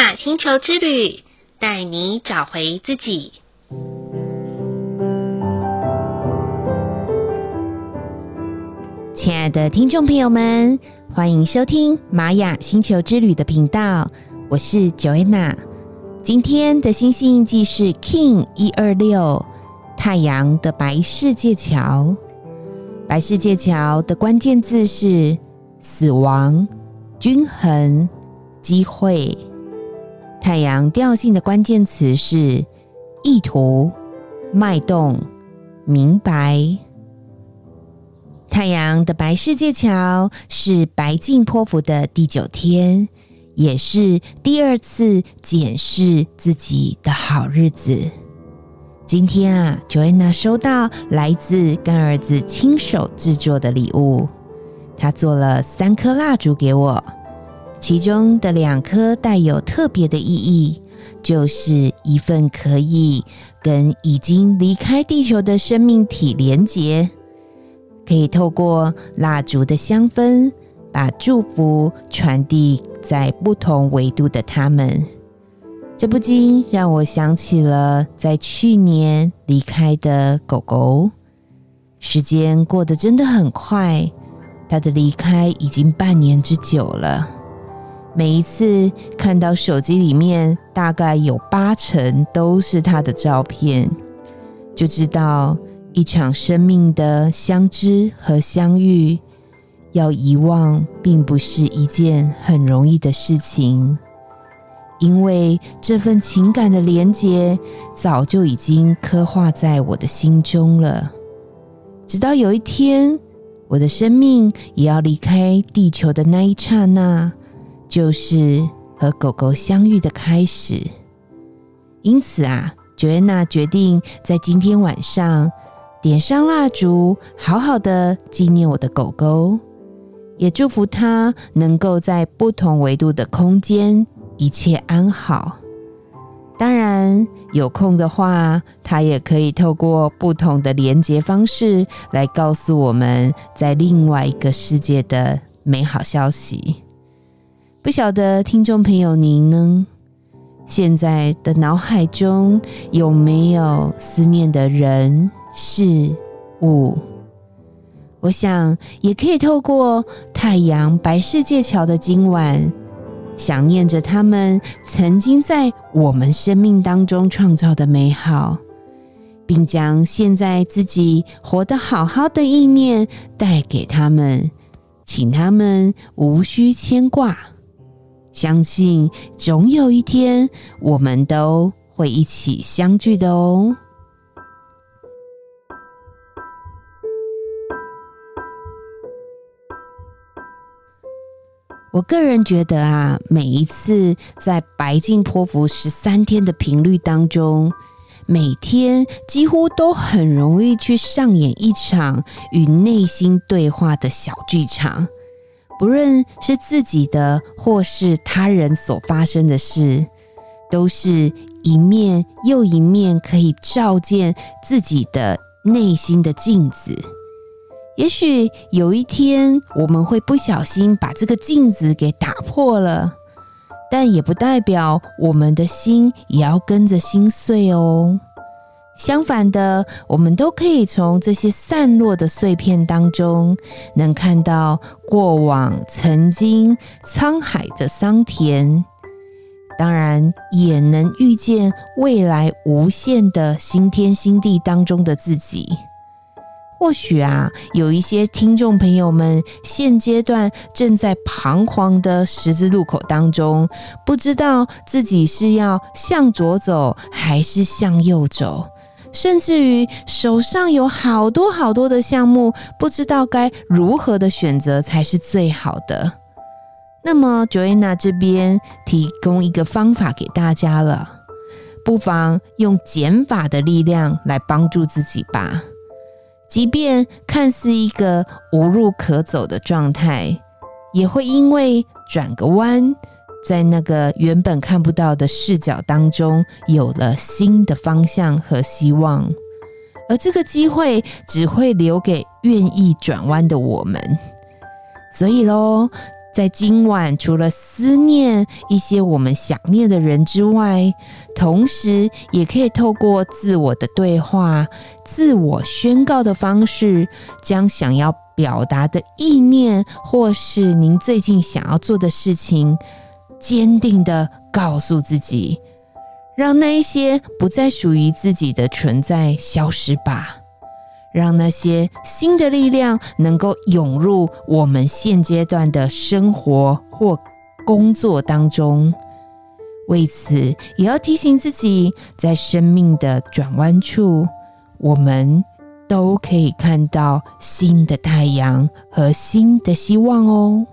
雅星球之旅，带你找回自己。亲爱的听众朋友们，欢迎收听玛雅星球之旅的频道，我是 Joanna。今天的星星印记是 King 一二六，太阳的白世界桥。白世界桥的关键字是死亡、均衡、机会。太阳调性的关键词是意图、脉动、明白。太阳的白世界桥是白净波符的第九天，也是第二次检视自己的好日子。今天啊，Joanna 收到来自干儿子亲手制作的礼物，他做了三颗蜡烛给我，其中的两颗带有特别的意义，就是一份可以跟已经离开地球的生命体连结。可以透过蜡烛的香氛，把祝福传递在不同维度的他们。这不禁让我想起了在去年离开的狗狗。时间过得真的很快，它的离开已经半年之久了。每一次看到手机里面大概有八成都是他的照片，就知道。一场生命的相知和相遇，要遗忘并不是一件很容易的事情，因为这份情感的连结早就已经刻画在我的心中了。直到有一天，我的生命也要离开地球的那一刹那，就是和狗狗相遇的开始。因此啊，Joanna 决定在今天晚上。点上蜡烛，好好的纪念我的狗狗，也祝福它能够在不同维度的空间一切安好。当然，有空的话，它也可以透过不同的连接方式来告诉我们在另外一个世界的美好消息。不晓得听众朋友您呢？现在的脑海中有没有思念的人？事物，我想也可以透过太阳白世界桥的今晚，想念着他们曾经在我们生命当中创造的美好，并将现在自己活得好好的意念带给他们，请他们无需牵挂，相信总有一天我们都会一起相聚的哦。我个人觉得啊，每一次在白镜波符十三天的频率当中，每天几乎都很容易去上演一场与内心对话的小剧场，不论是自己的或是他人所发生的事，都是一面又一面可以照见自己的内心的镜子。也许有一天我们会不小心把这个镜子给打破了，但也不代表我们的心也要跟着心碎哦。相反的，我们都可以从这些散落的碎片当中，能看到过往曾经沧海的桑田，当然也能遇见未来无限的新天新地当中的自己。或许啊，有一些听众朋友们现阶段正在彷徨的十字路口当中，不知道自己是要向左走还是向右走，甚至于手上有好多好多的项目，不知道该如何的选择才是最好的。那么，Joanna 这边提供一个方法给大家了，不妨用减法的力量来帮助自己吧。即便看似一个无路可走的状态，也会因为转个弯，在那个原本看不到的视角当中，有了新的方向和希望。而这个机会只会留给愿意转弯的我们。所以喽，在今晚，除了思念一些我们想念的人之外，同时也可以透过自我的对话、自我宣告的方式，将想要表达的意念，或是您最近想要做的事情，坚定地告诉自己，让那一些不再属于自己的存在消失吧。让那些新的力量能够涌入我们现阶段的生活或工作当中。为此，也要提醒自己，在生命的转弯处，我们都可以看到新的太阳和新的希望哦。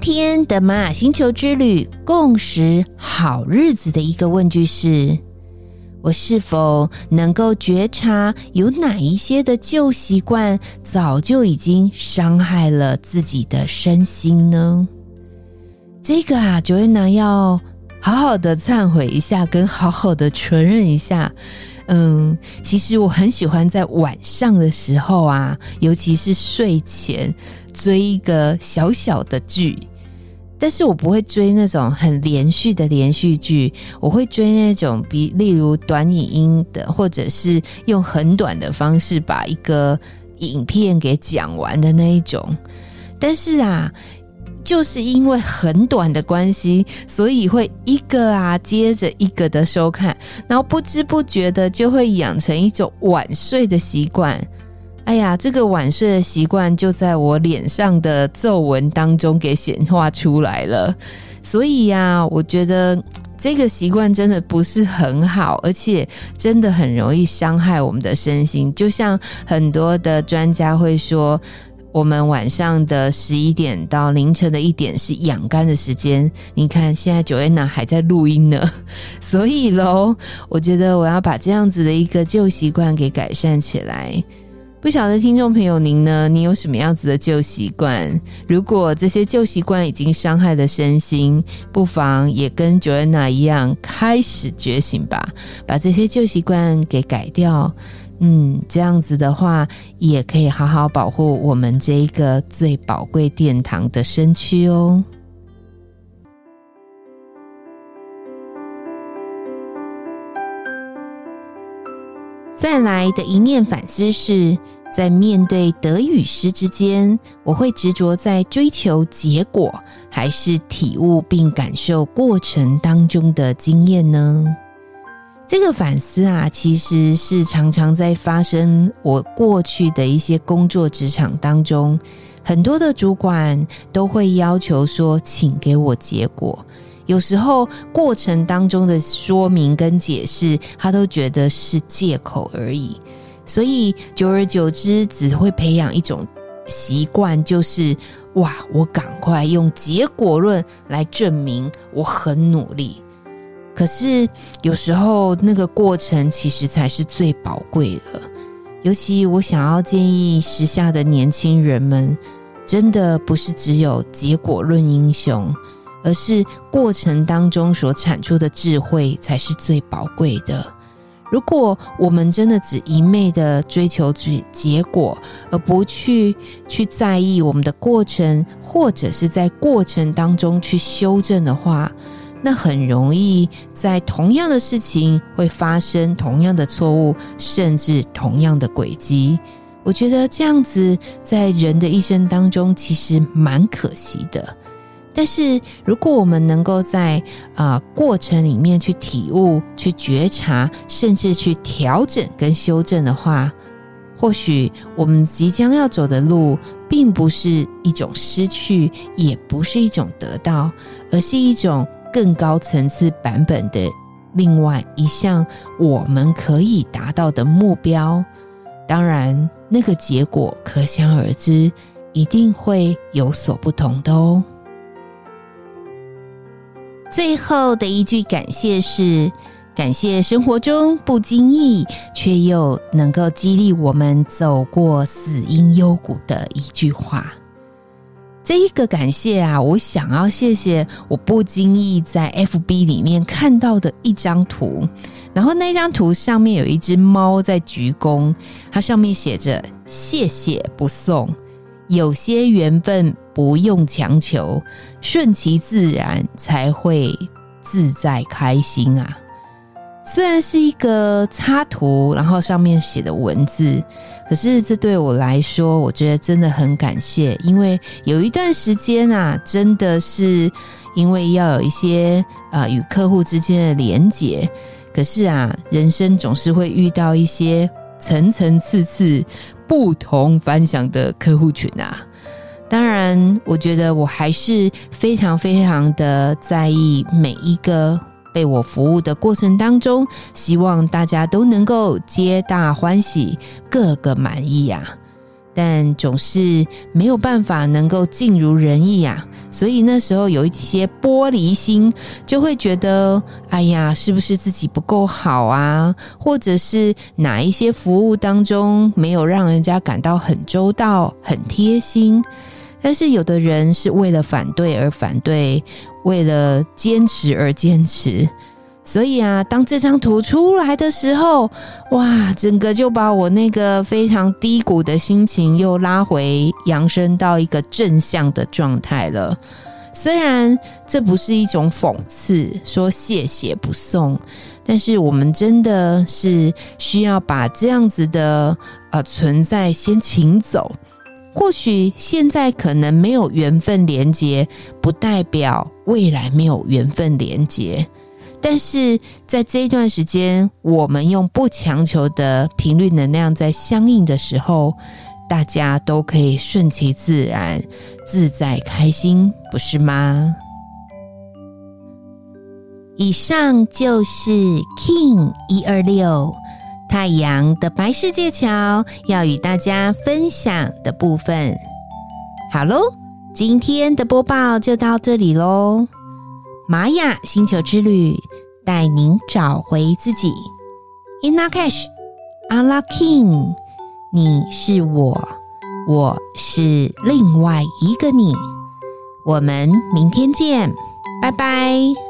天的玛雅星球之旅共识好日子的一个问句是：我是否能够觉察有哪一些的旧习惯早就已经伤害了自己的身心呢？这个啊，Joanna 要好好的忏悔一下，跟好好的承认一下。嗯，其实我很喜欢在晚上的时候啊，尤其是睡前。追一个小小的剧，但是我不会追那种很连续的连续剧，我会追那种比例如短影音的，或者是用很短的方式把一个影片给讲完的那一种。但是啊，就是因为很短的关系，所以会一个啊接着一个的收看，然后不知不觉的就会养成一种晚睡的习惯。哎呀，这个晚睡的习惯就在我脸上的皱纹当中给显化出来了。所以呀，我觉得这个习惯真的不是很好，而且真的很容易伤害我们的身心。就像很多的专家会说，我们晚上的十一点到凌晨的一点是养肝的时间。你看，现在九月娜还在录音呢。所以喽，我觉得我要把这样子的一个旧习惯给改善起来。不晓得听众朋友您呢？你有什么样子的旧习惯？如果这些旧习惯已经伤害了身心，不妨也跟 Joanna 一样开始觉醒吧，把这些旧习惯给改掉。嗯，这样子的话，也可以好好保护我们这一个最宝贵殿堂的身躯哦。再来的一念反思是，在面对得与失之间，我会执着在追求结果，还是体悟并感受过程当中的经验呢？这个反思啊，其实是常常在发生我过去的一些工作职场当中，很多的主管都会要求说，请给我结果。有时候过程当中的说明跟解释，他都觉得是借口而已，所以久而久之，只会培养一种习惯，就是哇，我赶快用结果论来证明我很努力。可是有时候那个过程其实才是最宝贵的，尤其我想要建议时下的年轻人们，真的不是只有结果论英雄。而是过程当中所产出的智慧才是最宝贵的。如果我们真的只一昧的追求结结果，而不去去在意我们的过程，或者是在过程当中去修正的话，那很容易在同样的事情会发生同样的错误，甚至同样的轨迹。我觉得这样子在人的一生当中，其实蛮可惜的。但是，如果我们能够在啊、呃、过程里面去体悟、去觉察，甚至去调整跟修正的话，或许我们即将要走的路，并不是一种失去，也不是一种得到，而是一种更高层次版本的另外一项我们可以达到的目标。当然，那个结果可想而知，一定会有所不同的哦。最后的一句感谢是：感谢生活中不经意却又能够激励我们走过死荫幽谷的一句话。这一个感谢啊，我想要谢谢我不经意在 FB 里面看到的一张图，然后那张图上面有一只猫在鞠躬，它上面写着“谢谢不送”，有些缘分不用强求，顺其自然才会自在开心啊。虽然是一个插图，然后上面写的文字，可是这对我来说，我觉得真的很感谢，因为有一段时间啊，真的是因为要有一些啊、呃、与客户之间的连结，可是啊，人生总是会遇到一些层层次次不同凡响的客户群啊。当然，我觉得我还是非常非常的在意每一个。被我服务的过程当中，希望大家都能够皆大欢喜，个个满意呀。但总是没有办法能够尽如人意呀。所以那时候有一些玻璃心，就会觉得，哎呀，是不是自己不够好啊？或者是哪一些服务当中没有让人家感到很周到、很贴心？但是有的人是为了反对而反对，为了坚持而坚持，所以啊，当这张图出来的时候，哇，整个就把我那个非常低谷的心情又拉回，扬升到一个正向的状态了。虽然这不是一种讽刺，说谢谢不送，但是我们真的是需要把这样子的呃存在先请走。或许现在可能没有缘分连接，不代表未来没有缘分连接。但是在这一段时间，我们用不强求的频率能量在相应的时候，大家都可以顺其自然、自在开心，不是吗？以上就是 King 一二六。太阳的白世界桥要与大家分享的部分，好喽，今天的播报就到这里喽。玛雅星球之旅带您找回自己 Inna Cash, ala King，你是我，我是另外一个你。我们明天见，拜拜。